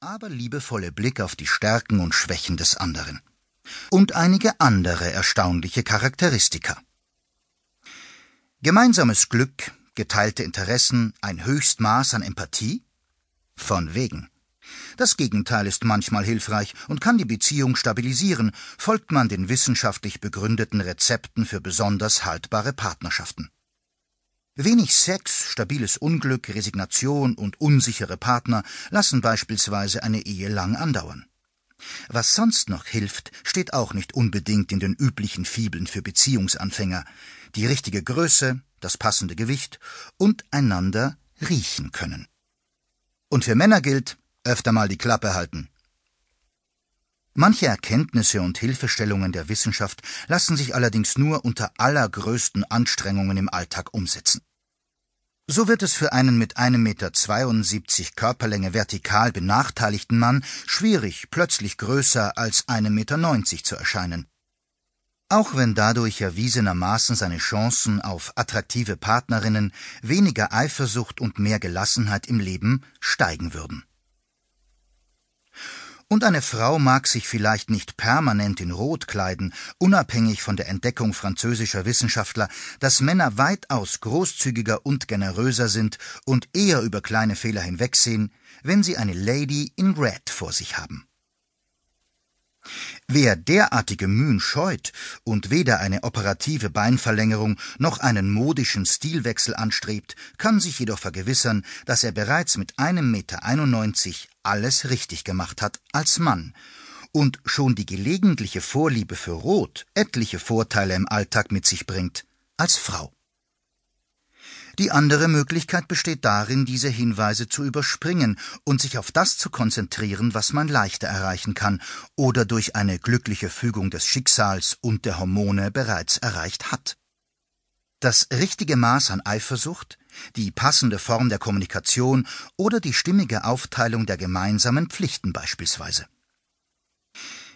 aber liebevolle Blick auf die Stärken und Schwächen des anderen. Und einige andere erstaunliche Charakteristika. Gemeinsames Glück, geteilte Interessen, ein Höchstmaß an Empathie? Von wegen. Das Gegenteil ist manchmal hilfreich und kann die Beziehung stabilisieren, folgt man den wissenschaftlich begründeten Rezepten für besonders haltbare Partnerschaften. Wenig Sex, stabiles Unglück, Resignation und unsichere Partner lassen beispielsweise eine Ehe lang andauern. Was sonst noch hilft, steht auch nicht unbedingt in den üblichen Fibeln für Beziehungsanfänger. Die richtige Größe, das passende Gewicht und einander riechen können. Und für Männer gilt, öfter mal die Klappe halten. Manche Erkenntnisse und Hilfestellungen der Wissenschaft lassen sich allerdings nur unter allergrößten Anstrengungen im Alltag umsetzen. So wird es für einen mit 1,72 Meter Körperlänge vertikal benachteiligten Mann schwierig, plötzlich größer als 1,90 Meter zu erscheinen. Auch wenn dadurch erwiesenermaßen seine Chancen auf attraktive Partnerinnen, weniger Eifersucht und mehr Gelassenheit im Leben steigen würden. Und eine Frau mag sich vielleicht nicht permanent in Rot kleiden, unabhängig von der Entdeckung französischer Wissenschaftler, dass Männer weitaus großzügiger und generöser sind und eher über kleine Fehler hinwegsehen, wenn sie eine Lady in Red vor sich haben. Wer derartige Mühen scheut und weder eine operative Beinverlängerung noch einen modischen Stilwechsel anstrebt, kann sich jedoch vergewissern, dass er bereits mit einem Meter einundneunzig alles richtig gemacht hat als Mann und schon die gelegentliche Vorliebe für Rot etliche Vorteile im Alltag mit sich bringt als Frau. Die andere Möglichkeit besteht darin, diese Hinweise zu überspringen und sich auf das zu konzentrieren, was man leichter erreichen kann oder durch eine glückliche Fügung des Schicksals und der Hormone bereits erreicht hat. Das richtige Maß an Eifersucht, die passende Form der Kommunikation oder die stimmige Aufteilung der gemeinsamen Pflichten beispielsweise.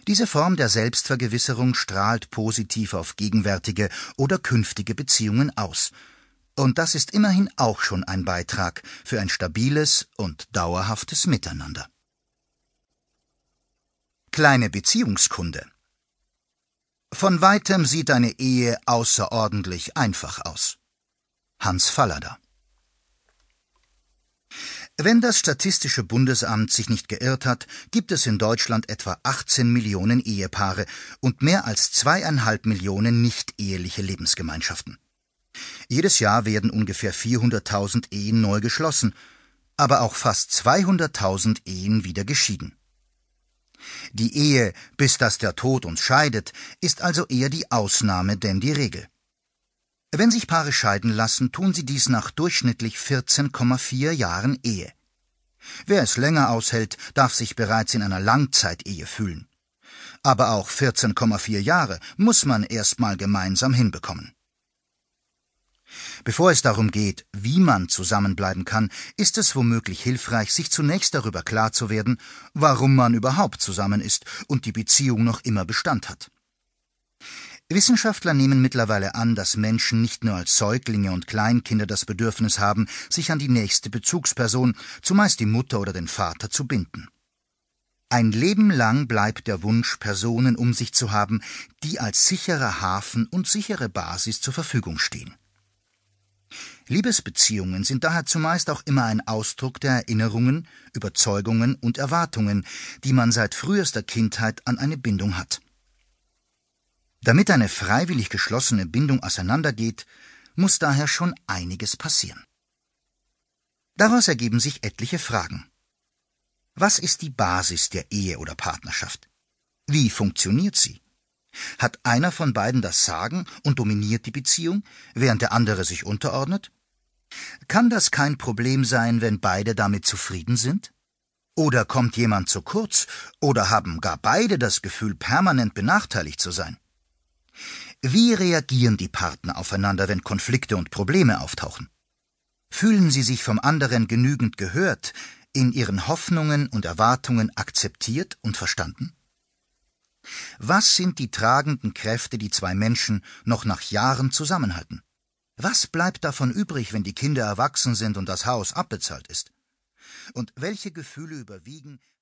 Diese Form der Selbstvergewisserung strahlt positiv auf gegenwärtige oder künftige Beziehungen aus – und das ist immerhin auch schon ein Beitrag für ein stabiles und dauerhaftes Miteinander. Kleine Beziehungskunde Von weitem sieht eine Ehe außerordentlich einfach aus. Hans Fallada wenn das Statistische Bundesamt sich nicht geirrt hat, gibt es in Deutschland etwa 18 Millionen Ehepaare und mehr als zweieinhalb Millionen nicht-eheliche Lebensgemeinschaften. Jedes Jahr werden ungefähr 400.000 Ehen neu geschlossen, aber auch fast 200.000 Ehen wieder geschieden. Die Ehe, bis dass der Tod uns scheidet, ist also eher die Ausnahme denn die Regel. Wenn sich Paare scheiden lassen, tun sie dies nach durchschnittlich 14,4 Jahren Ehe. Wer es länger aushält, darf sich bereits in einer Langzeitehe fühlen. Aber auch 14,4 Jahre muss man erst mal gemeinsam hinbekommen. Bevor es darum geht, wie man zusammenbleiben kann, ist es womöglich hilfreich, sich zunächst darüber klar zu werden, warum man überhaupt zusammen ist und die Beziehung noch immer Bestand hat. Wissenschaftler nehmen mittlerweile an, dass Menschen nicht nur als Säuglinge und Kleinkinder das Bedürfnis haben, sich an die nächste Bezugsperson, zumeist die Mutter oder den Vater, zu binden. Ein Leben lang bleibt der Wunsch, Personen um sich zu haben, die als sicherer Hafen und sichere Basis zur Verfügung stehen. Liebesbeziehungen sind daher zumeist auch immer ein Ausdruck der Erinnerungen, Überzeugungen und Erwartungen, die man seit frühester Kindheit an eine Bindung hat. Damit eine freiwillig geschlossene Bindung auseinandergeht, muss daher schon einiges passieren. Daraus ergeben sich etliche Fragen. Was ist die Basis der Ehe oder Partnerschaft? Wie funktioniert sie? Hat einer von beiden das Sagen und dominiert die Beziehung, während der andere sich unterordnet? Kann das kein Problem sein, wenn beide damit zufrieden sind? Oder kommt jemand zu kurz, oder haben gar beide das Gefühl, permanent benachteiligt zu sein? Wie reagieren die Partner aufeinander, wenn Konflikte und Probleme auftauchen? Fühlen sie sich vom anderen genügend gehört, in ihren Hoffnungen und Erwartungen akzeptiert und verstanden? Was sind die tragenden Kräfte, die zwei Menschen noch nach Jahren zusammenhalten? Was bleibt davon übrig, wenn die Kinder erwachsen sind und das Haus abbezahlt ist? Und welche Gefühle überwiegen,